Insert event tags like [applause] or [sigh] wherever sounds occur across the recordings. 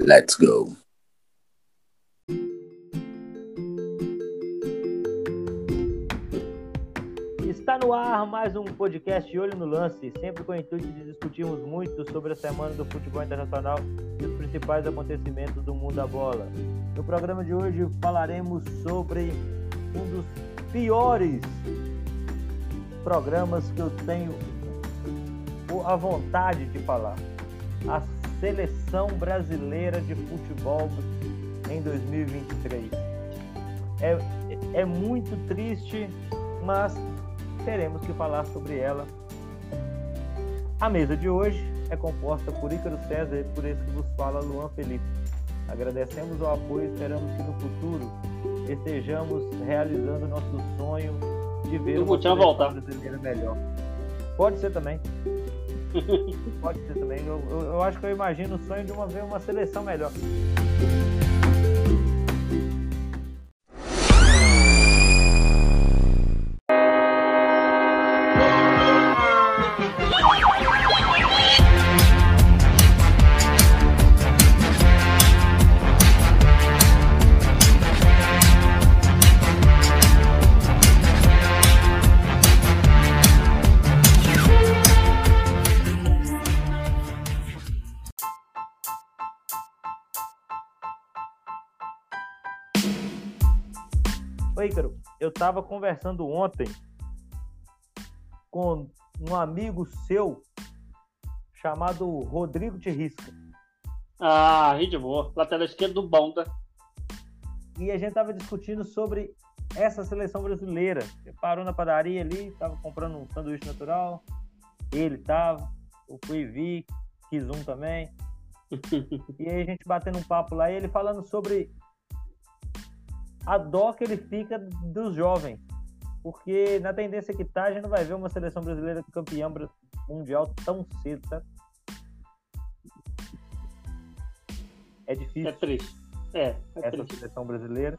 Let's go. Está no ar mais um podcast Olho no Lance, sempre com o intuito de discutirmos muito sobre a semana do futebol internacional e os principais acontecimentos do mundo da bola. No programa de hoje falaremos sobre um dos piores programas que eu tenho a vontade de falar. Seleção brasileira de futebol em 2023. É, é muito triste, mas teremos que falar sobre ela. A mesa de hoje é composta por Ícaro César e por esse que vos fala, Luan Felipe. Agradecemos o apoio e esperamos que no futuro estejamos realizando nosso sonho de ver uma seleção brasileira melhor. Pode ser também. Pode ser também. Eu, eu, eu, acho que eu imagino o sonho de uma ver uma seleção melhor. Estava conversando ontem com um amigo seu chamado Rodrigo Terrisca. Ah, de boa. Lateral esquerdo do Bonda. E a gente estava discutindo sobre essa seleção brasileira. Ele parou na padaria ali, estava comprando um sanduíche natural. Ele estava, eu fui vi, quis um também. [laughs] e aí a gente batendo um papo lá e ele falando sobre a dó que ele fica dos jovens. Porque na tendência que tá, a gente não vai ver uma seleção brasileira campeã mundial tão cedo, tá? É difícil. É triste. É, é essa triste. seleção brasileira.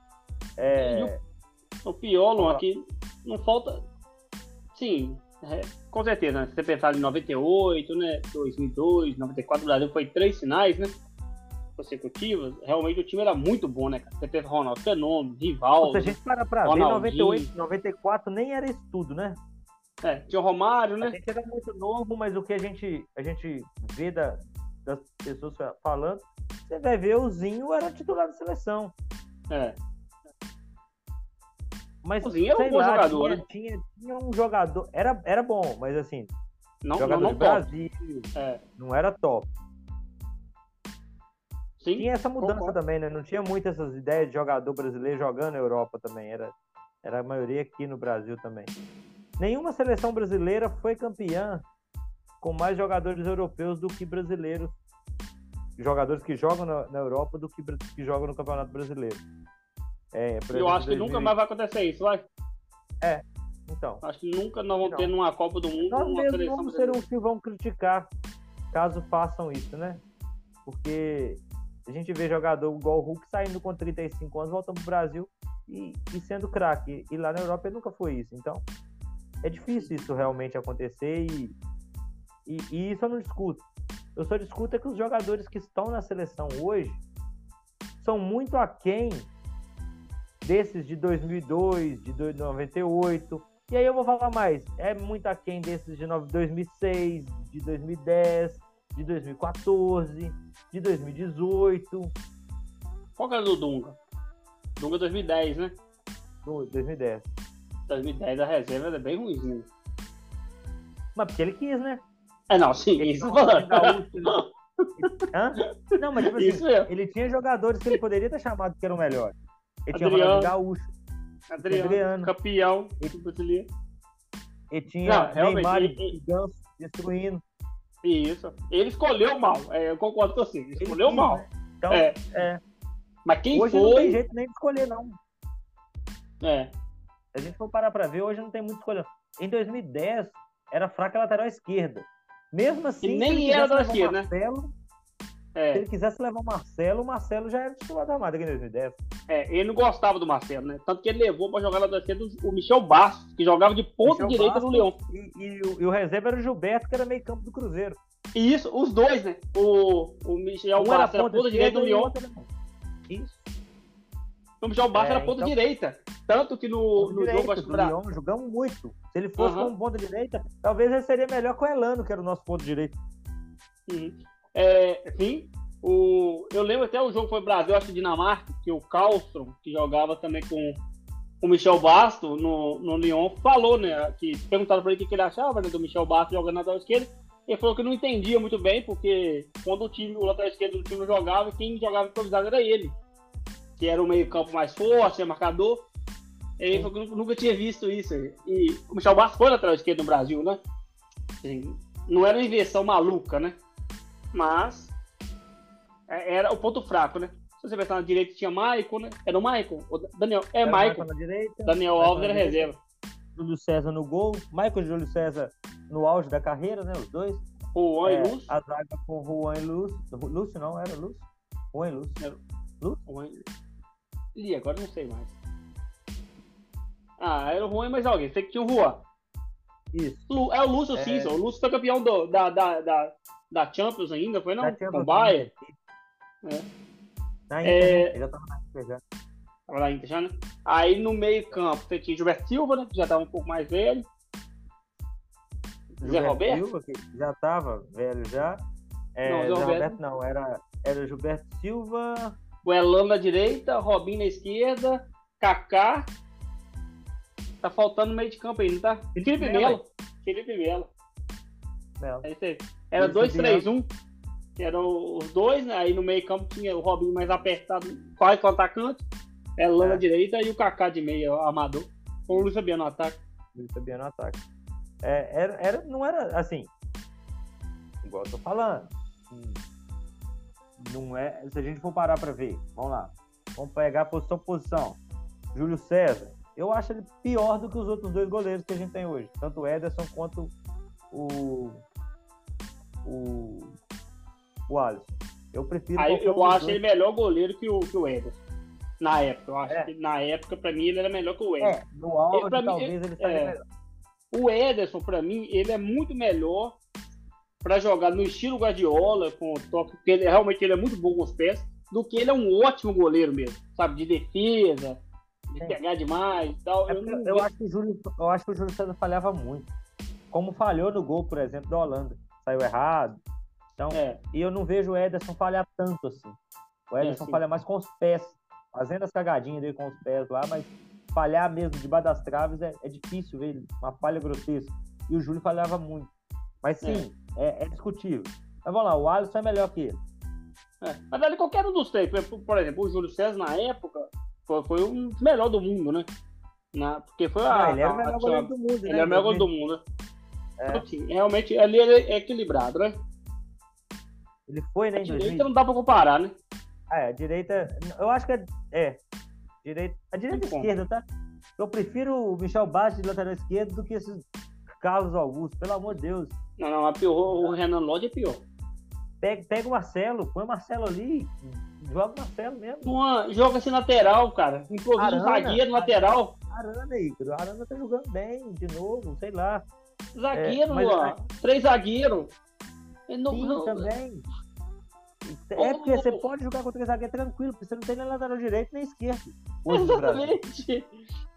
É... O, o pior, aqui não falta. Sim, é, com certeza, né? Se você pensar em 98, né? 2002, 94, o Brasil foi três finais, né? Consecutivas, realmente o time era muito bom, né, cara? Você teve Ronaldo Fenômeno, Rival. Se a gente para pra ver, 98, 94 nem era isso tudo, né? É, tinha o Romário, né? A gente era muito novo, mas o que a gente, a gente vê da, das pessoas falando, você vai ver o Zinho era titular da seleção. É. Mas, o Zinho era um bom lá, jogador, tinha, né? tinha, tinha, um jogador, era, era bom, mas assim, não, jogador não, não do Brasil, é. não era top. Sim, tinha essa mudança concordo. também, né? Não tinha muitas essas ideias de jogador brasileiro jogando na Europa também. Era, era a maioria aqui no Brasil também. Nenhuma seleção brasileira foi campeã com mais jogadores europeus do que brasileiros. Jogadores que jogam na, na Europa do que, que jogam no Campeonato Brasileiro. É, Eu exemplo, acho que 2020. nunca mais vai acontecer isso, vai? É, então. Acho que nunca nós vamos ter numa Copa do Mundo nós uma seleção vamos ser uns que vão criticar caso façam isso, né? Porque a gente vê jogador igual o Hulk saindo com 35 anos, voltando pro Brasil e, e sendo craque. E lá na Europa ele nunca foi isso. Então, é difícil isso realmente acontecer e, e, e isso eu não discuto. Eu só discuto é que os jogadores que estão na seleção hoje são muito aquém desses de 2002, de 98. E aí eu vou falar mais, é muito aquém desses de 2006, de 2010, de 2014, de 2018. Qual que era do Dunga? Dunga 2010, né? 2010. 2010 a reserva é bem ruim, Mas porque ele quis, né? É, não, sim, ele isso. [laughs] Hã? Não, mas tipo assim, ele tinha jogadores que ele poderia ter chamado que eram melhores. Ele tinha Adriano, Ronaldo Gaúcho. Adriano, Adriano. campeão brasileiro. Ele tinha Não, Neymar realmente, e Ganso destruindo. Isso. Ele escolheu mal. É, eu concordo com você. Ele escolheu mal. né? Então, É. é. Mas quem Hoje não tem foi. jeito nem de escolher, não. É. Se a gente for parar pra ver, hoje não tem muito escolha. Em 2010, era fraca a lateral esquerda. Mesmo assim, E nem era da esquerda, né? Marcelo, se É, ele quisesse levar o Marcelo, o Marcelo já era titular da aqui em 2010. é, ele não gostava do Marcelo, né? Tanto que ele levou pra jogar lá da o Michel Bastos, que jogava de ponta direita Bastos no Leão. E, e o, e o reserva era o Gilberto, que era meio campo do Cruzeiro. Isso, os dois, né? O, o Michel Um Bastos era ponta ponta direita do esquerda e o Lyon. outro era- Isso. O Michel Bastos É, era ponta então- direita. Tanto que no, no jogo, acho que pra- Lyon, jogamos muito. Se ele fosse Aham. como ponta direita, talvez ele seria melhor que o Elano, que era o nosso ponto direito. Uhum. É, sim, o, eu lembro até o jogo foi Brasil, acho que Dinamarca, que o Carlstrom, que jogava também com o Michel Basto no, no Lyon, falou, né? Que perguntaram pra ele o que, ele achava né, do Michel Basto jogando na lateral esquerda. Ele falou que não entendia muito bem, porque quando o time, o lateral esquerdo do time jogava, quem jogava improvisado era ele. Que era o meio-campo mais forte, marcador. Ele falou que nunca- tinha visto isso. E o Michel Bastos foi lateral esquerdo no Brasil, né? Assim, não era uma invenção maluca, né? Mas é- era o ponto fraco, né? Se você pensar na direita tinha Maicon, né? Era o Maicon. O Daniel, é Era Maicon. direita, Daniel Maicon Alves era reserva. Júlio César no gol, Michael e Júlio César no auge da carreira, né? Os dois. Juan É, e Lúcio. a zaga com Juan e Lúcio. Lúcio não, era Lúcio? Juan e Lúcio. O Juan- Ih, agora não sei mais. Ah, era o Juan e mais alguém. Sei que tinha o Juan. Isso. Lu- É o Lúcio É. sim. O Lúcio foi campeão do- da, da, da, da Champions ainda, foi não? Da Com o Bayern. É. Na É. Inter, né? Ele já tava na Inter já. Tava lá Inter já, né? Aí no meio campo você tinha Gilberto Silva, né? Que já tava um pouco mais velho. Zé Gilberto Roberto? Silva, que já tava velho já. É, Não, Zé Zé Roberto. Roberto não, era, era Gilberto Silva. O Elano na direita, Robinho na esquerda, Kaká. Tá faltando meio de campo aí, não tá? Felipe Felipe Melo. Melo. Felipe Melo. Não, É. Era Isso, 2-3-1. Que eram os dois, né? Aí no meio campo tinha o Robinho mais apertado, quase com o atacante. Elano É. na direita e o Kaká de meia, armador. Com o Luiz Fabiano no ataque. ele sabia no ataque. É, era, era, não era assim. Igual eu tô falando. Não é. Se a gente for parar pra ver, vamos lá. Vamos pegar posição por posição. Júlio César. Eu acho ele pior do que os outros dois goleiros que a gente tem hoje. Tanto o Ederson quanto o. O. O Alisson. Eu prefiro. Aí eu acho ele melhor goleiro que o, que o Ederson. Na época, eu acho É. que na época, pra mim, ele era melhor que o Ederson. É, no auge, mim, talvez ele estaria é. melhor. O Ederson, pra mim, ele é muito melhor pra jogar no estilo Guardiola, com o toque, porque ele, realmente ele é muito bom com os pés, do que ele é um ótimo goleiro mesmo, sabe? De defesa, de É. pegar demais e tal. É Eu eu, acho que o Júlio, eu acho que o Júlio César falhava muito. Como falhou no gol, por exemplo, da Holanda. Saiu errado. Então, É, e eu não vejo o Ederson falhar tanto assim. O É, Ederson sim. falha mais com os pés. Fazendo as cagadinhas dele com os pés lá, mas falhar mesmo debaixo das traves é, é difícil ver ele. Uma falha grotesca. E o Júlio falhava muito. Mas sim, é, é discutível. Mas vamos lá, o Alisson é melhor que ele. é. Mas ali qualquer um dos três, por, exemplo, o Júlio César na época foi, foi dos melhores do mundo, né? Na, porque foi a. Ah, ele era o melhor goleiro do mundo, Ele né? é o melhor goleiro do mundo, né? É. Então, assim, realmente, ali ele é equilibrado, né? Ele foi, né, A direita 2000. não dá pra comparar, né? Ah, é, a direita. Eu acho que é. é direita, a direita e esquerda, tá? Eu prefiro o Michel Bastos de lateral esquerdo do que esses Carlos Augusto, pelo amor de Deus. Não, não, pior, o Renan Lodge é pior. Pega, pega o Marcelo, põe o Marcelo ali, joga o Marcelo mesmo. Uma, joga esse lateral, cara. Improvisa um Arana. zagueiro lateral. Arana, Igor. O Arana tá jogando bem, de novo, sei lá. Zagueiro, É, mas- Luan. Três zagueiros. Não- Sim, não- também. É porque você pode jogar contra o zagueiro tranquilo, porque você não tem nem lateral direito nem esquerdo. Exatamente.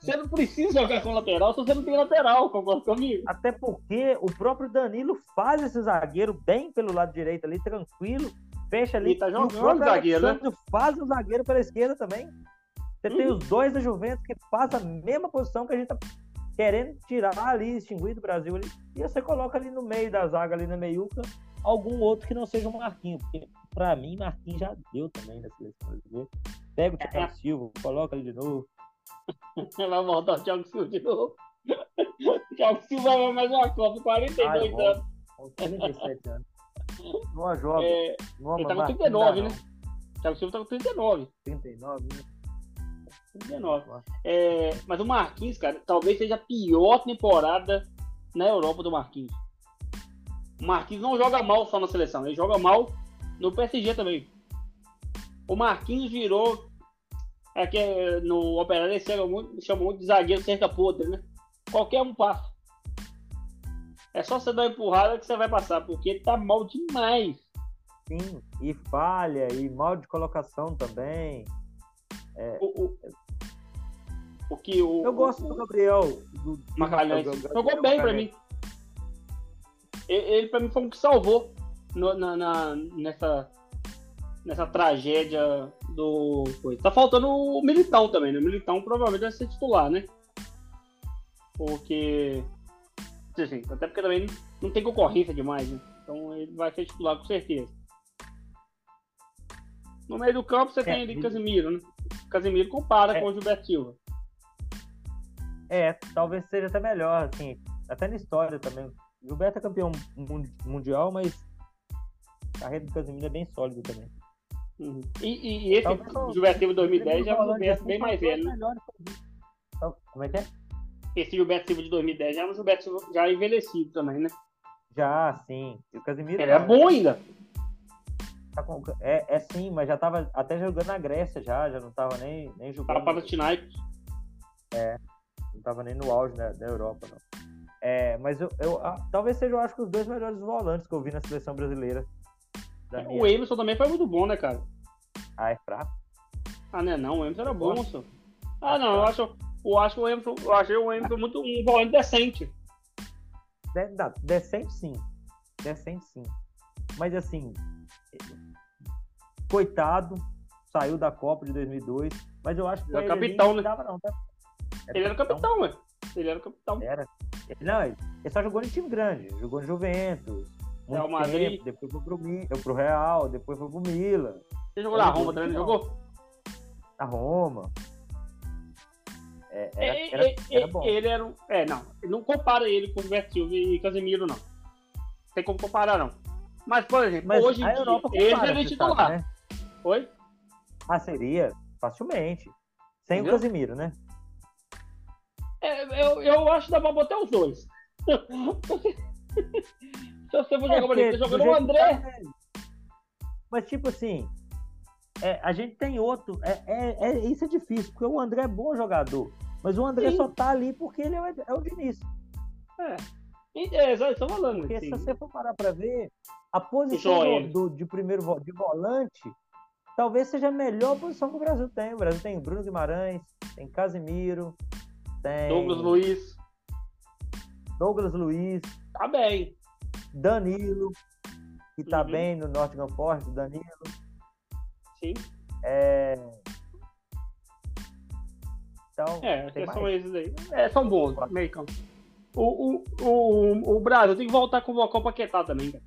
Você não precisa jogar com lateral se você não tem lateral, concorda comigo? Até porque o próprio Danilo faz esse zagueiro bem pelo lado direito ali, tranquilo, fecha ali. E tá o jogando próprio zagueiro, né? Faz o zagueiro pela esquerda também. Você tem Uhum. os dois da Juventus que fazem a mesma posição que a gente tá querendo tirar ali, extinguir do Brasil ali. E você coloca ali no meio da zaga, ali na meiuca, algum outro que não seja um Marquinhos. Porque pra mim, Marquinhos já deu também na seleção brasileira. Pega o É. Thiago Silva, coloca ali de novo. [laughs] Vai voltar o Thiago Silva de novo. [laughs] O Thiago Silva vai mais uma Copa, 42 Ai, volta. anos. Com 37 anos. [laughs] Não joga. É, não, ele tá com Marquinhos 39, dá, né? o Thiago Silva tá com 39. 39, né? 39. É, mas o Marquinhos, cara, talvez seja a pior temporada na Europa do Marquinhos. O Marquinhos não joga mal só na seleção, ele joga mal no PSG também. O Marquinhos virou. É que é, no Operário eles chamam muito, chamam muito de zagueiro cerca podre, né? Qualquer um passa. É só você dar uma empurrada que você vai passar, porque ele tá mal demais. Sim, e falha, e mal de colocação também. É, O, o, o que o. eu gosto o, do Gabriel. Do, do Magalhães. Gabriel Jogou bem pra Magalhães. mim. Ele, ele pra mim foi o que salvou no- na, na- nessa, nessa tragédia do. coisa. Tá faltando o Militão também, né? O Militão provavelmente vai ser titular, né? Porque. Assim, até porque também não tem concorrência demais, né? Então ele vai ser titular com certeza. No meio do campo você tem ali Casimiro, né? Casimiro compara É. com o Gilberto Silva. É, talvez seja até melhor, assim, até na história também. Gilberto é campeão mun- mundial, mas a carreira do Casemiro é bem sólida também. Uhum. E, e- esse Talvez o- Gilberto Silva 2010 já é um Gilberto bem mais velho. vi. Então, Como é que é? Esse Gilberto Silva de 2010 já é um Gilberto Silva já envelhecido também, né? Já, sim. E o Casemiro Ele é bom ainda. tá é, é sim, mas já tava até jogando na Grécia já, já não tava nem, nem Para jogando. Panathinaikos. Não tava nem no auge da, da Europa, não. É, mas eu, eu ah, talvez seja, eu acho que os dois melhores volantes que eu vi na seleção brasileira. Minha- O Emerson também foi muito bom, né, cara? Ah, é fraco. Ah, não, não, o Emerson era bom, Gosto. senhor. Ah, não, eu acho, eu acho o Emerson, eu achei o Emerson muito um volante decente. De- dá- Decente sim. Decente sim. Mas assim, coitado, saiu da Copa de 2002, mas eu acho que Ele é ele ali capitão, não né? dava não, tá? Ele era o capitão, ué. Ele era o capitão. Era. Ele- Não, ele só jogou em time grande. Jogou no Juventus. Muito Real Madrid. tempo, depois foi pro, pro Real, depois foi pro Milan, Você jogou na Roma também, não no jogou? na Roma. É, era, É, era, é, era é, bom. Ele era um. É, não. Não compara ele com o Gilberto Silva e Casemiro, não. Tem como comparar, não. Mas, por exemplo, Mas hoje em dia, Europa ele compara, você titular. sabe, né? Oi? Ah, seria, facilmente. Sem Entendeu? o Casimiro, né? É, eu, eu acho que dá pra botar os dois. [laughs] Se você for jogar, por porque do jogando o André. tá, é. Mas, tipo assim, é, a gente tem outro. É, é, é- isso é difícil, porque o André é bom jogador. Mas o André Sim. só tá ali porque ele é, o- é o Diniz. É, é estou falando. Porque assim. se você for parar pra ver, a posição do, de primeiro de volante talvez seja a melhor posição que o Brasil tem. O Brasil tem Bruno Guimarães, tem Casimiro, tem Douglas Luiz. Douglas Luiz, Tá bem. Danilo, que tá Uhum. bem no Nottingham Forest, Danilo. Sim. É... Então, É, que são esses aí. É, são bons, meio campo. O, o, o, o Brasil tem que voltar convocar o Paquetá também, cara.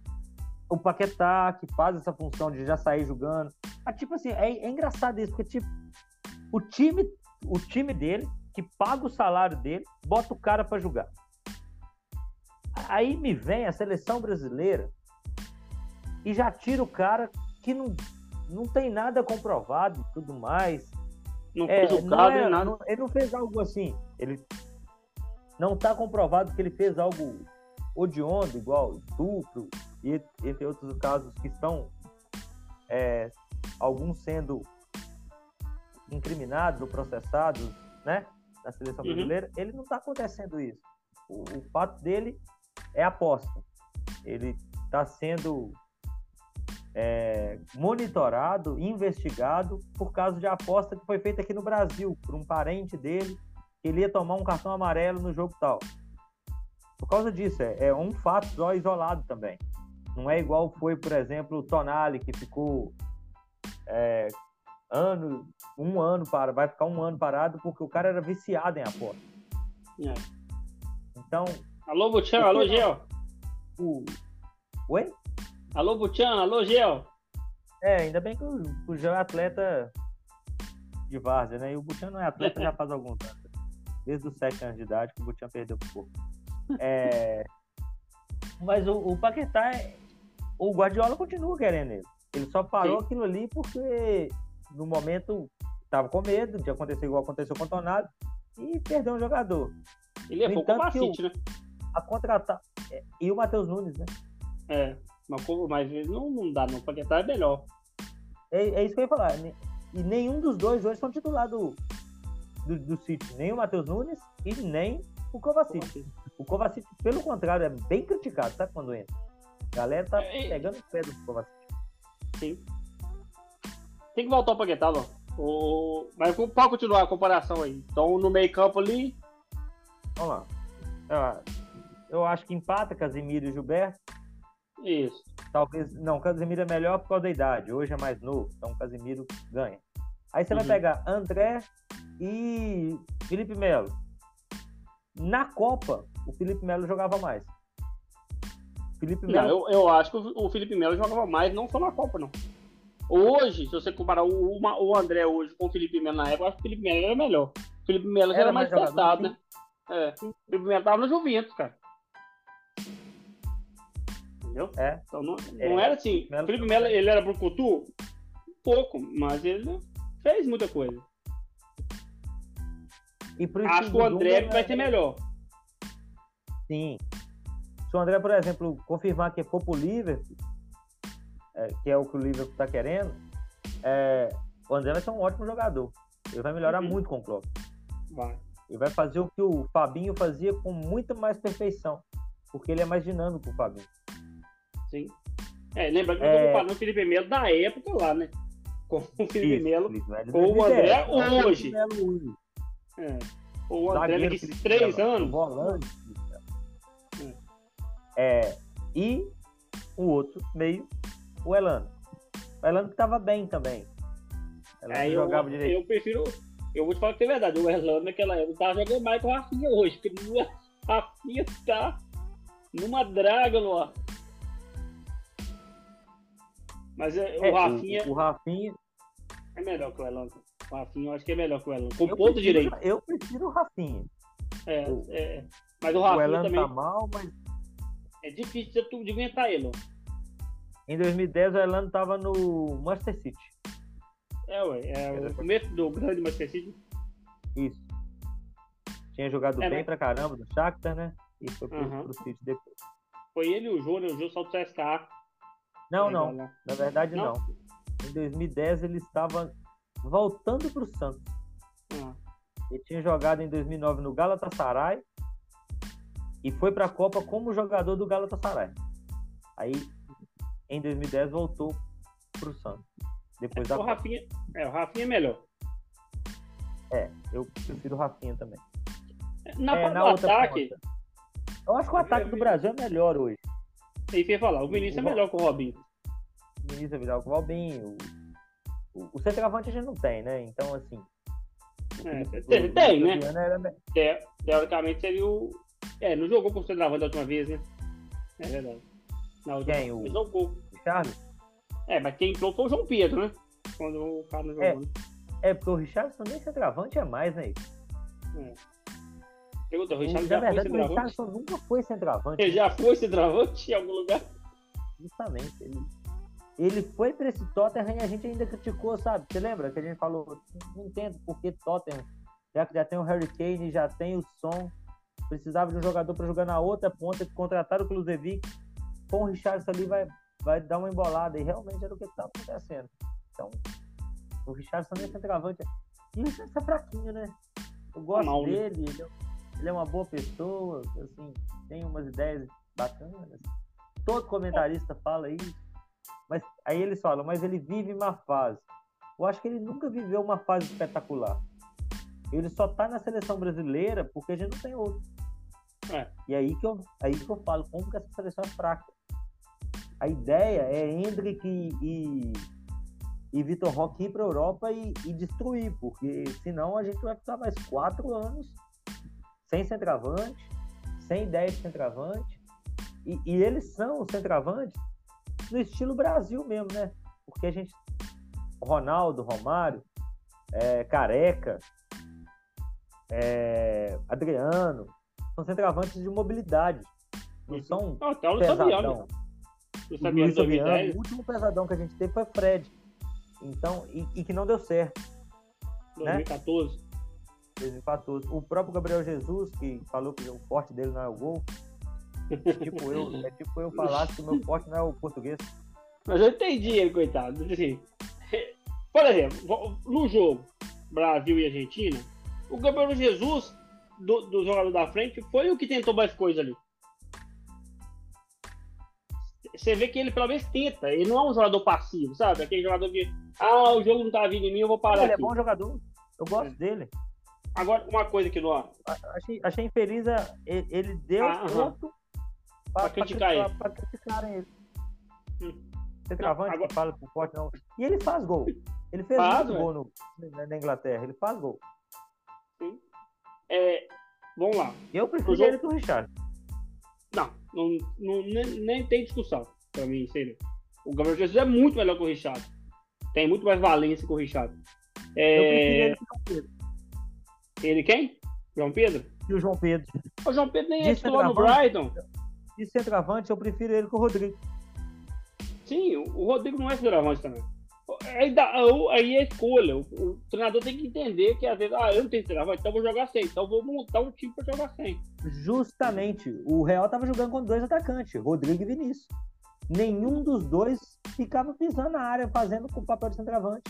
o Paquetá, que faz essa função de já sair jogando. Ah, tipo assim, é, é engraçado isso, porque tipo, o time, o time dele, que paga o salário dele, bota o cara pra jogar. Aí me vem a seleção brasileira e já tira o cara que não, não tem nada comprovado e tudo mais. Não É, foi não julgado é- nada. não- ele não fez algo assim. Ele não está comprovado que ele fez algo odiondo, igual estupro, e entre outros casos que estão é, alguns sendo incriminados ou processados, né, na seleção Uhum. brasileira. Ele não está acontecendo isso. O, o fato dele é aposta. Ele está sendo é, monitorado, investigado por causa de aposta que foi feita aqui no Brasil por um parente dele que ele ia tomar um cartão amarelo no jogo tal. Por causa disso, é, é um fato só isolado também. Não é igual foi, por exemplo, o Tonali, que ficou é, ano, um ano para, vai ficar um ano parado porque o cara era viciado em aposta. É. Então, Alô, Butian, O alô, que- Gel. o. Oi? Alô, Butian, alô, Gel. É, ainda bem que o, o João é atleta de várzea, né? E o Butian não é atleta já faz alguns anos. Desde os sete anos de idade que o Butian perdeu por pouco. É, Mas o, o Paquetá, é- o Guardiola continua querendo ele. Ele só parou Sim. aquilo ali porque no momento estava com medo de acontecer igual aconteceu com o Tonado e perdeu um jogador. Ele é entanto City, né? A contratar. é, E o Matheus Nunes, né? É. Mas, mas não, não dá, não. O Paquetá é melhor. É, é isso que eu ia falar. Ne- E nenhum dos dois hoje são titular do, do, do City. Nem o Matheus Nunes e nem o Kovacic. O Kovacic, pelo contrário, é bem criticado, sabe quando entra? A galera tá é, pegando o pé do Kovacic. Sim. Tem que voltar o Paquetá. O... Mas pode continuar a comparação aí. Então, no meio campo ali... Vamos lá. Eu acho que empata Casimiro e Gilberto. Isso. Talvez. Não, Casimiro é melhor por causa da idade. Hoje é mais novo, então Casimiro ganha. Aí você uhum. vai pegar André e Felipe Melo. Na Copa, o Felipe Melo jogava mais. Felipe Melo. Não, eu, eu acho que o Felipe Melo jogava mais, não só na Copa, não. Hoje, se você comparar o, o André hoje com o Felipe Melo na época, eu acho que o Felipe Melo era melhor. O Felipe Melo era, era mais testado, né? É. O Felipe Melo tava no Juventus, cara entendeu? É. Então não, é. não era assim. Melo... Felipe Melo, ele era brucutu? Pouco, mas ele fez muita coisa. Acho que o André vai ser melhor. Sim. Se o André, por exemplo, confirmar que for pro Liverpool, é, que é o que o Liverpool tá querendo, é, o André vai ser um ótimo jogador. Ele vai melhorar uhum. muito com o Klopp. Vai. Ele vai fazer o que o Fabinho fazia com muita mais perfeição. Porque ele é mais dinâmico que o Fabinho. Sim. É, lembra que eu tô comparando o Felipe Melo da época lá, né? Com o Felipe Melo, com o André hoje. É. O André daqui três anos. Volante. É. E o outro meio, o Elano. O Elano que tava bem também. É, eu, jogava direito. Eu prefiro. Eu vou te falar que é verdade. O Elano naquela época tava jogando mais com o Rafinha hoje. Porque o Rafinha tá numa draga ar. Mas é, o é, Rafinha. O, o, Rafinha. É melhor que o Elon. O Rafinha eu acho que é melhor que o Elon. Com eu ponto prefiro, direito. Eu prefiro o Rafinha. É, o, é. Mas o Rafinha. O Elon também. tá mal, mas. É difícil de, aguentar ele. Em 2010 o Elano tava no Manchester City. É, ué. É o começo do grande Manchester City. Isso. Tinha jogado é, bem mas... pra caramba do Shakhtar, né? E foi pro, uhum. pro City depois. Foi ele e o Júnior, o Júnior só do CSKA. Não, não. Na verdade, não. não. Em 2010 ele estava voltando para o Santos. Hum. Ele tinha jogado em 2009 no Galatasaray e foi para a Copa como jogador do Galatasaray. Aí, em 2010, voltou para o Santos. Depois é, da o Rafinha, é, o Rafinha é melhor. É, eu prefiro o Rafinha também. Na, é, na ataque. Ponta. Eu acho que o ataque do Brasil é melhor hoje. É isso que ia falar. O Vinícius o, é melhor que o Robinho. O Vinícius é melhor que o Robinho. O, o, o centroavante a gente não tem, né? Então, assim. É, tem, tem né? Era... Te, teoricamente seria o. É, não jogou com o centroavante da última vez, né? É verdade. Na quem? O... Jogou. O Charles? É, mas quem entrou foi o João Pedro, né? Quando o cara não jogou. É, é porque o Richardson nem centroavante é mais, né? É. Pergunta, o Richardson já verdade, foi centroavante? O Richardson nunca foi centroavante. Ele já foi centroavante em algum lugar? Justamente. Ele, ele foi para esse Tottenham e a gente ainda criticou, sabe? Você lembra que a gente falou, não entendo por que Tottenham, já que já tem o Harry Kane, já tem o Son, precisava de um jogador para jogar na outra ponta, contrataram o Klusevic, com o Richardson ali vai, vai dar uma embolada, e realmente era o que estava acontecendo. Então, o Richardson nem é centroavante. E o Richardson é fraquinho, né? Eu gosto Mal, né? dele, né? ele é ele é uma boa pessoa, assim, tem umas ideias bacanas. Todo comentarista fala isso. Mas aí eles falam, mas ele vive uma fase. Eu acho que ele nunca viveu uma fase espetacular. Ele só tá na seleção brasileira porque a gente não tem outro. É. E aí que, eu, aí que eu falo, como que essa seleção é fraca. A ideia é Hendrick e, e, e Vitor Roque ir para a Europa e, e, destruir, porque senão a gente vai ficar mais quatro anos sem centroavante, sem ideia de centroavante. E, e eles são os centroavantes no estilo Brasil mesmo, né? Porque a gente. Ronaldo, Romário, é, Careca, é, Adriano, são centroavantes de mobilidade. Não são. Ah, até o Sabiano. O, Sabiano, Sabiano, o último pesadão que a gente teve foi Fred. Então, e, e que não deu certo. 2014. Né? 2014. O próprio Gabriel Jesus, que falou que o forte dele não é o gol, é tipo eu, [laughs] é tipo eu falar que o meu forte não é o português. Mas eu entendi ele, coitado. Assim, por exemplo, no jogo Brasil e Argentina, o Gabriel Jesus do, do jogador da frente foi o que tentou mais coisa ali. Você vê que ele pelo menos tenta. Ele não é um jogador passivo, sabe? Aquele jogador que, ah, o jogo não tá vindo em mim, eu vou parar. Ele aqui. é bom jogador. Eu gosto é. dele. Agora, uma coisa que não. Achei, achei infeliz, ele, ele deu ah, ponto para criticar ele. Pra, criticarem ele. Hum. Centroavante agora... que fala por forte, não. E ele faz gol. Ele fez faz, muito gol no, na Inglaterra. Ele faz gol. Sim. É, vamos lá. Eu prefiro jogo... ele que o Richard. Não, não, não nem, nem, tem discussão pra mim, sei O Gabriel Jesus é muito melhor que o Richard. Tem muito mais valência que o Richard. É... Eu prefiro ele que o João Pedro. Ele quem? João Pedro? E o João Pedro. O João Pedro nem é titular no Brighton. De centroavante, eu prefiro ele que o Rodrigo. Sim, o Rodrigo não é centroavante também. Aí, dá, aí é escolha. O, o, treinador tem que entender que às vezes, ah, eu não tenho centroavante, então vou jogar sem. Então vou montar um time para jogar sem. Justamente. O Real tava jogando com dois atacantes, Rodrigo e Vinícius. Nenhum dos dois ficava pisando na área, fazendo o papel de centroavante.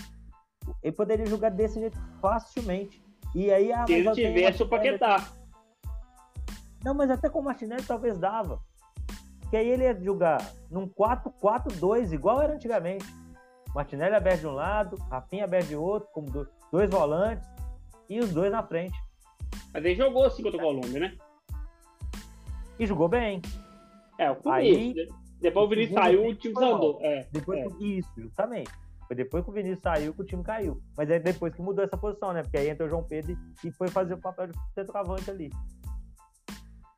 Ele poderia jogar desse jeito facilmente. E aí a Se ele tivesse o Paquetá. Não, mas até com o Martinelli talvez dava. Que aí ele ia jogar num 4-4-2, igual era antigamente. Martinelli aberto de um lado, Rafinha aberto de outro, como dois volantes, e os dois na frente. Mas ele jogou assim contra o Colômbia, né? E jogou bem. É, o começo. Aí, depois o Vinícius saiu, o time desandou. É, depois, é. Isso, justamente. Foi depois que o Vinícius saiu que o time caiu. Mas é depois que mudou essa posição, né? Porque aí entrou o João Pedro e foi fazer o papel de centroavante ali.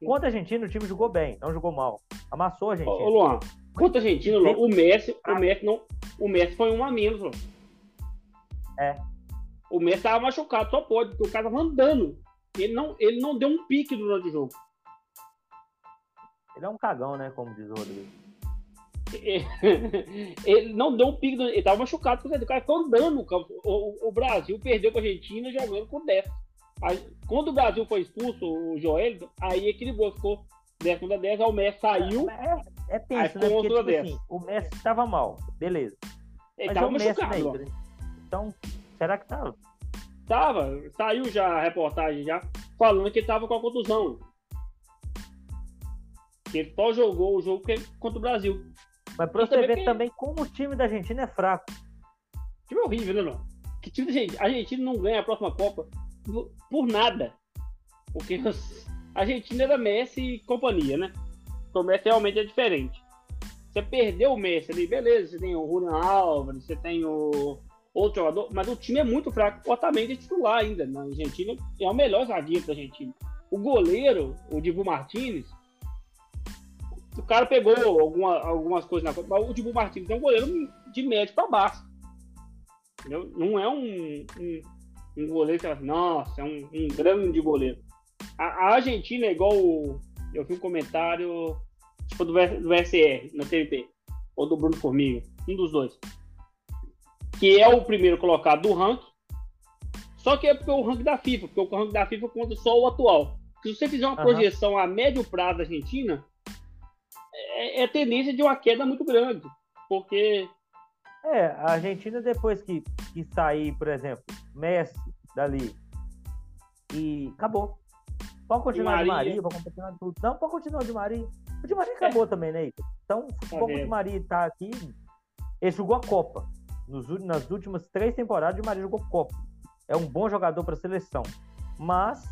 Contra a Argentina, o time jogou bem, não jogou mal. Amassou a Argentina. Ô, Luan, contra a Argentina, o Messi, o Messi não. O Messi foi um a menos. É. O Messi tava machucado, só pode, porque o cara tava andando. Ele não, ele não deu um pique durante o jogo. Ele é um cagão, né? Como diz o Rodrigo. [laughs] ele não deu um pique, ele tava machucado, o cara ficou andando. O, o, Brasil perdeu para a Argentina jogando com 10. Aí, quando o Brasil foi expulso, o Joel, aí equilibrou, ficou 10 contra 10, aí o Messi saiu. É, é tenso, né? Porque, tipo 10. assim, o Messi estava mal, beleza. Ele Mas tava é machucado. Messi, então, será que tava? Tava, saiu já a reportagem já, falando que tava com a contusão. Que ele só jogou o jogo contra o Brasil. Mas pra você ver que... também como o time da Argentina é fraco. Time horrível, né, não? Que time da Argentina, a Argentina não ganha a próxima Copa por nada. Porque Argentina era Messi e companhia, né? Então o Messi realmente é diferente. Você perdeu o Messi ali, beleza, você tem o Julian Álvares, você tem o outro jogador, mas o time é muito fraco. O Otamendi é titular ainda na Argentina, é o melhor zagueiro da Argentina. O goleiro, o Dibu Martinez, o cara pegou alguma, algumas coisas na conta, mas o Dibu Martins é um goleiro de médio para baixo. Entendeu? Não é um, um, um goleiro que fala, nossa, é um, um grande goleiro. A, a, Argentina é igual. Eu vi um comentário tipo do, do SR na TNT, ou do Bruno Formiga, um dos dois. Que é o primeiro colocado do ranking, só que é porque é o ranking da FIFA, porque o ranking da FIFA conta só o atual. Se você fizer uma uhum. projeção a médio prazo da Argentina, é, é tendência de uma queda muito grande, porque é, a Argentina depois que, que sair, por exemplo, Messi dali e acabou. Pode continuar de Maria, pode continuar tudo. Não, pode continuar de Maria. O de Maria acabou é. também, né? Então, o de Maria tá aqui, ele jogou a Copa. Nos, nas últimas três temporadas, o de Maria jogou Copa. É um bom jogador para seleção. Mas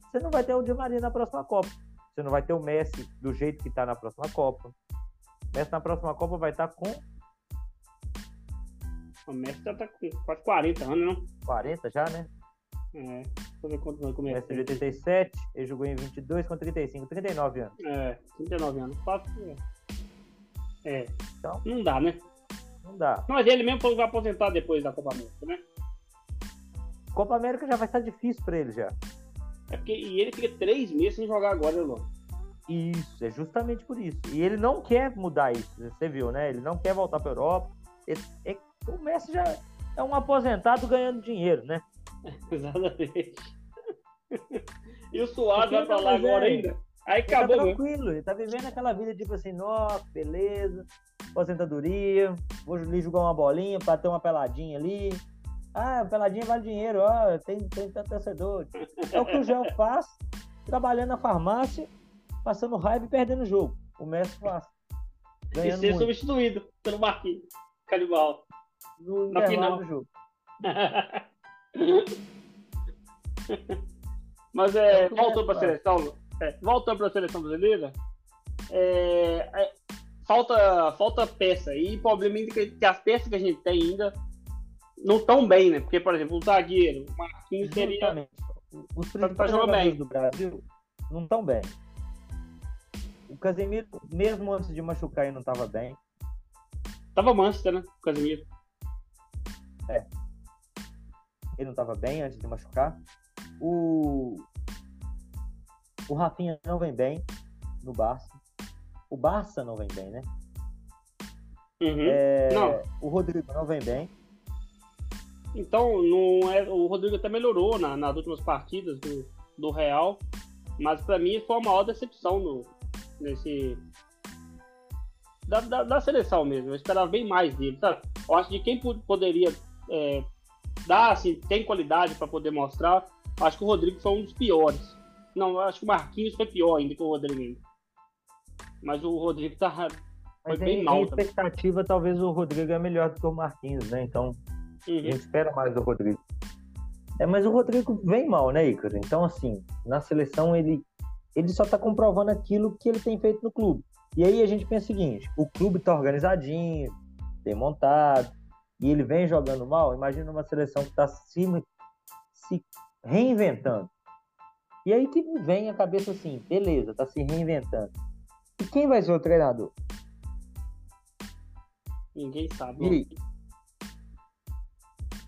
você não vai ter o de Maria na próxima Copa. Você não vai ter o Messi do jeito que está na próxima Copa. O Messi na próxima Copa vai estar tá com. O Messi já tá com quase 40 anos, não? 40 já, né? É. Deixa eu ver quanto vai começar. Messi de 87, ele jogou em 22 com 35, 39 anos. É, 39 anos. Quase. É. é. Então, não dá, né? Não dá. Mas ele mesmo vai aposentar depois da Copa América, né? Copa América já vai estar difícil para ele já. É porque, e ele fica três meses sem jogar agora, Luan. Isso, é justamente por isso. E ele não quer mudar isso, você viu, né? Ele não quer voltar para Europa. Ele, ele, o Messi já é um aposentado ganhando dinheiro, né? [laughs] Exatamente. E o Suárez vai pra lá agora é, ainda. Aí ele tá acabou. Tá tranquilo, ele tá vivendo aquela vida tipo assim, nossa, beleza, aposentadoria, vou ali jogar uma bolinha para ter uma peladinha ali. Ah, peladinha vale dinheiro, ó, tem, tem tanto torcedor. É o que o Gel [laughs] faz, trabalhando na farmácia, passando raiva e perdendo o jogo. O Messi faz. E ser muito. substituído pelo Marquinhos. Canibal. No na final do jogo. [laughs] Mas é, é voltou para a seleção, é, voltando para a seleção brasileira, é, é, falta, falta peça. E o problema é que, que, as peças que a gente tem ainda não estão bem, né? Porque, por exemplo, o zagueiro, o Marquinhos seria. Os principais jogadores bem. do Brasil não estão bem. O Casemiro, mesmo antes de machucar, ele não estava bem. Tava Manchester, né? O Casemiro. É. Ele não estava bem antes de machucar. O. O Rafinha não vem bem no Barça. O Barça não vem bem, né? Uhum. É... Não. O Rodrigo não vem bem. Então, não é... o Rodrigo até melhorou na, nas últimas partidas do, do Real. Mas para mim foi a maior decepção no, nesse. Da, da, da, seleção mesmo. Eu esperava bem mais dele, sabe? Eu acho que quem poderia é, dar, assim, tem qualidade para poder mostrar. Acho que o Rodrigo foi um dos piores. Não, acho que o Marquinhos foi pior ainda que o Rodrigo. Mas o Rodrigo tá, foi Mas bem em, mal. Em expectativa, também. talvez o Rodrigo é melhor do que o Marquinhos, né? Então, uhum. a gente espera mais do Rodrigo. É, mas o Rodrigo vem mal, né, Ícaro? Então, assim, na seleção ele, ele só tá comprovando aquilo que ele tem feito no clube. E aí a gente pensa o seguinte: o clube tá organizadinho, bem montado, e ele vem jogando mal. Imagina uma seleção que está se, se reinventando. E aí que vem a cabeça assim: beleza, tá se reinventando. E quem vai ser o treinador? Ninguém sabe.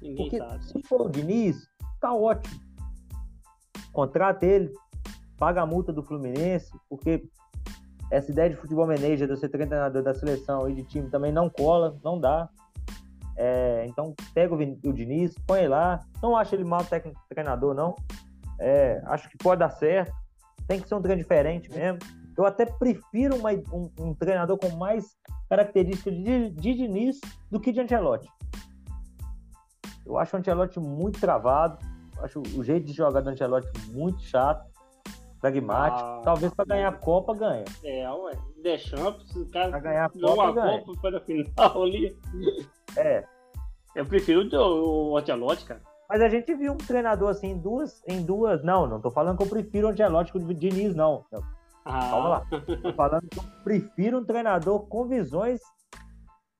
Ninguém Porque sabe. Se for o Diniz, tá ótimo. Contrata ele, paga a multa do Fluminense, porque essa ideia de futebol manager, de ser treinador da seleção e de time também não cola, não dá. É, então pega o, o Diniz, põe ele lá. Não acho ele mal técnico treinador, não. É, acho que pode dar certo. Tem que ser um treino diferente mesmo. Eu até prefiro uma, um, um, treinador com mais características de, de Diniz do que de Ancelotti. Eu acho o Ancelotti muito travado. Acho o jeito de jogar do Ancelotti muito chato, pragmático. Ah, Talvez para ganhar a Copa ganha. É, ué. Deschamps, o cara pra ganhar a Copa, ganha. Copa para final ali. É. Eu prefiro o, o Ancelotti, cara. Mas a gente viu um treinador assim em duas, em duas. Não, não tô falando que eu prefiro o Ancelotti que o Diniz, não. Ah. Calma lá. Tô falando que eu prefiro um treinador com visões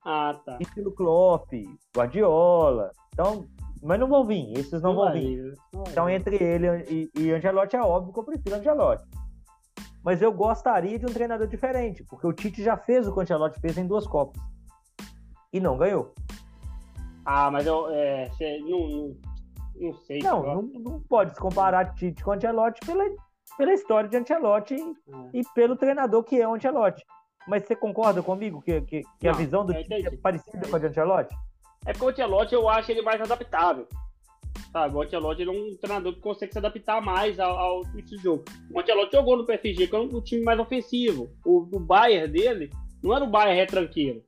ah, tá. estilo Klopp, Guardiola. Então, mas não vão vir, esses não, não vão vir. Então, entre ele e, e Angelotti é óbvio que eu prefiro Angelotti. Mas eu gostaria de um treinador diferente, porque o Tite já fez o que o Angelotti fez em duas Copas. E não ganhou. Ah, mas eu é, não, não, não sei. Não, não, não, pode se comparar Tite com Angelotti pela, pela história de Ancelotti é. e pelo treinador que é o Ancelotti. Mas você concorda comigo que, que, que a visão do Tite é parecida com a de Ancelotti? É porque o Ancelotti eu acho ele mais adaptável. Sabe, o Ancelotti ele é um treinador que consegue se adaptar mais ao, ao de jogo. O Ancelotti jogou no PSG, que é um, um time mais ofensivo. O, o Bayern dele não era o Bayern retranqueiro,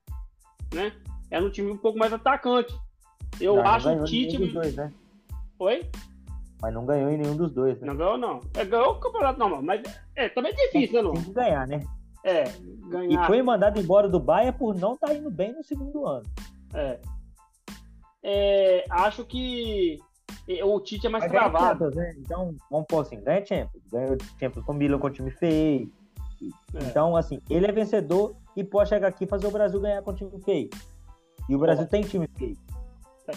né? Era um time um pouco mais atacante. Eu não, acho o Tite. Dois, né? Oi? Mas não ganhou em nenhum dos dois, né? Não ganhou, não. É, ganhou o campeonato normal, mas é também é difícil, é, né, não? Tem que ganhar, né? É, ganhar. E foi mandado embora do Bayern por não estar tá indo bem no segundo ano. É é, acho que o Tite é mais Mas travado. né? Então, vamos pôr assim, ganha Champions. Ganhou Champions com o Milan, com o time feio. É. Então, assim, ele é vencedor e pode chegar aqui e fazer o Brasil ganhar com o time feio. E o Brasil tem time feio.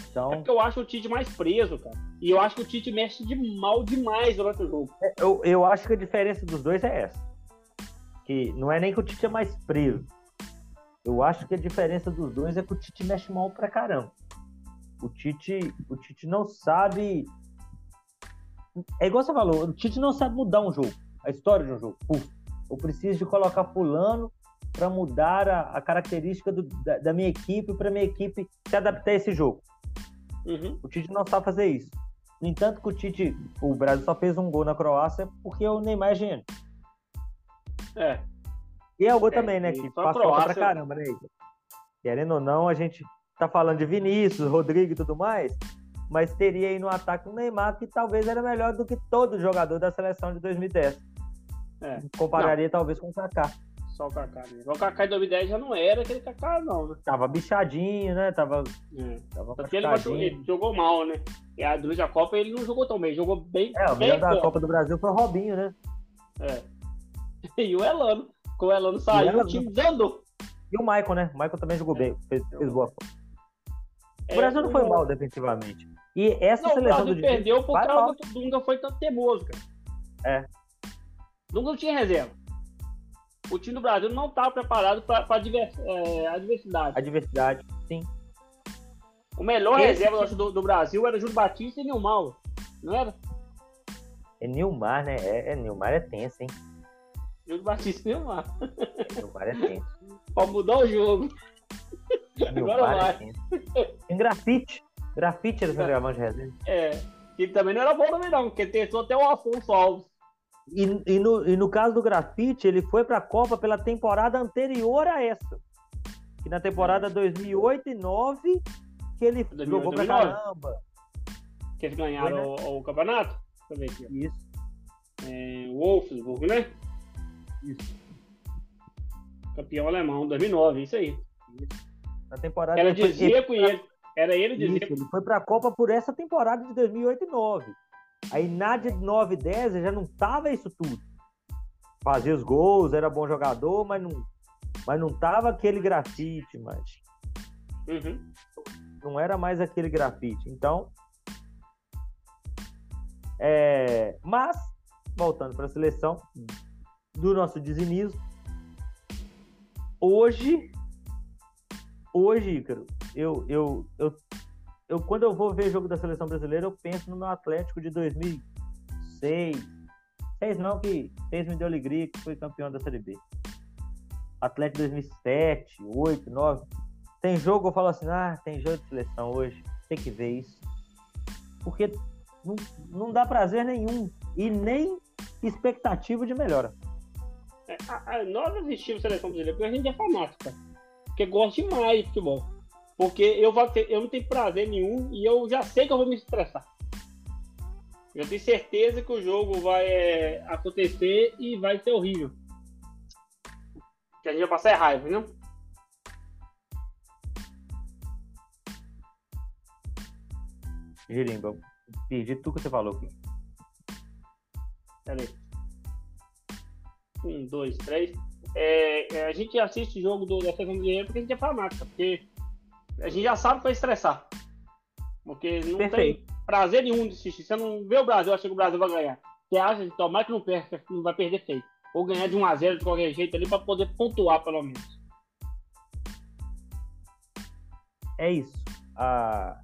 Então... É porque eu acho o Tite mais preso, cara. E eu acho que o Tite mexe de mal demais durante o jogo. É, eu, eu acho que a diferença dos dois é essa. Que não é nem que o Tite é mais preso. Eu acho que a diferença dos dois é que o Tite mexe mal pra caramba. O Tite, o Tite não sabe. É igual você falou, o Tite não sabe mudar um jogo, a história de um jogo. Puf, eu preciso de colocar fulano para mudar a, a característica do, da, da, minha equipe, para minha equipe se adaptar a esse jogo. Uhum. O Tite não sabe fazer isso. No entanto, que o Tite, o Brasil só fez um gol na Croácia porque o Neymar é gênio. É. E é o gol é, também, né? Que passou Croácia... pra caramba, né? Querendo ou não, a gente tá falando de Vinícius, Rodrigo e tudo mais, mas teria aí no ataque um Neymar que talvez era melhor do que todo jogador da seleção de 2010. É. Compararia não. talvez com o Kaká. Só o Kaká mesmo. O Kaká em 2010 já não era aquele Kaká, não, né? Tava bichadinho, né? Tava. É. tava ele, ele, jogou mal, né? E a durante a Copa ele não jogou tão bem, jogou bem. É, o melhor da Copa do Brasil foi o Robinho, né? É. [laughs] E o Elano. Com o Elano saiu, o, Elano... o time desandou. E o Michael, né? O Michael também jogou é. bem, fez, fez boa. O é, Brasil não foi mal defensivamente. E essa não, seleção o Brasil do perdeu por causa que o Dunga foi tão teimoso, cara. É. Dunga não tinha reserva. O time do Brasil não estava preparado para é, a diversidade. A diversidade, sim. O melhor Esse reserva time... do, do, Brasil era Júlio Batista e Nilmar, não era? É Nilmar, né? É, é Nilmar é tenso, hein? Júlio Batista e Nilmar. Nilmar é tenso. [laughs] Pode mudar o jogo. Agora vai. Tem grafite. Grafite era o centroavante de reserva. É. Que também não era bom também, não, porque testou até o Afonso Alves. E, e, no, e no caso do grafite, ele foi para a Copa pela temporada anterior a essa. Que na temporada 2008 e 2009 que ele 2008, jogou pra 2009. caramba. Que eles ganharam foi, né? o, o, campeonato? Deixa eu ver aqui. Isso. É, Wolfsburg, né? Isso. Campeão alemão, 2009, isso aí. Isso. Na temporada Era de Zico e ele. Era ele de Zico. Ele foi para a Copa por essa temporada de 2008 e 2009. Aí na de 9 e 10 já não tava isso tudo. Fazia os gols, era bom jogador, mas não, mas não tava aquele grafite, mas. Uhum. Não era mais aquele grafite. Então. É... Mas, voltando para a seleção do nosso dizinismo, hoje hoje, Ícaro, eu, eu, eu, eu, quando eu vou ver jogo da seleção brasileira, eu penso no meu Atlético de 2006. Seis não, que seis me deu alegria, que foi campeão da Série B. Atlético 2007, 8, 9. Tem jogo, eu falo assim, ah, tem jogo de seleção hoje, tem que ver isso. Porque não, não dá prazer nenhum e nem expectativa de melhora. É, a, a, nós assistimos seleção brasileira porque a gente é fanático porque gosto demais de futebol. Porque eu, vou ter, eu não tenho prazer nenhum e eu já sei que eu vou me estressar. Eu tenho certeza que o jogo vai é, acontecer e vai ser horrível. Que a gente vai passar raiva, não? Girimba, perdi tudo que você falou aqui. Peraí. Um, dois, três é, é, a gente assiste jogo do, da seleção brasileira porque a gente é fanática, porque a gente já sabe que vai estressar. Porque não Perfeito. tem prazer nenhum de assistir. Você não vê o Brasil, acha que o Brasil vai ganhar. Você acha que tomar que não perde, não vai perder feio. Ou ganhar de 1x0 de qualquer jeito ali para poder pontuar, pelo menos. É isso. Ah...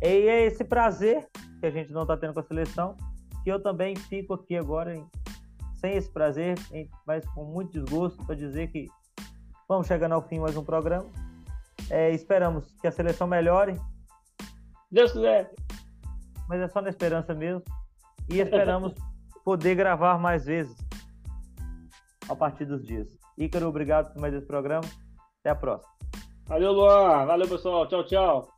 E é esse prazer que a gente não está tendo com a seleção, que eu também fico aqui agora em sem esse prazer, mas com muito desgosto para dizer que vamos chegando ao fim mais um programa. É, esperamos que a seleção melhore. Deus quiser. Mas é só na esperança mesmo. E esperamos [laughs] poder gravar mais vezes a partir dos dias. Ícaro, obrigado por mais esse programa. Até a próxima. Valeu, Luan. Valeu, pessoal. Tchau, tchau.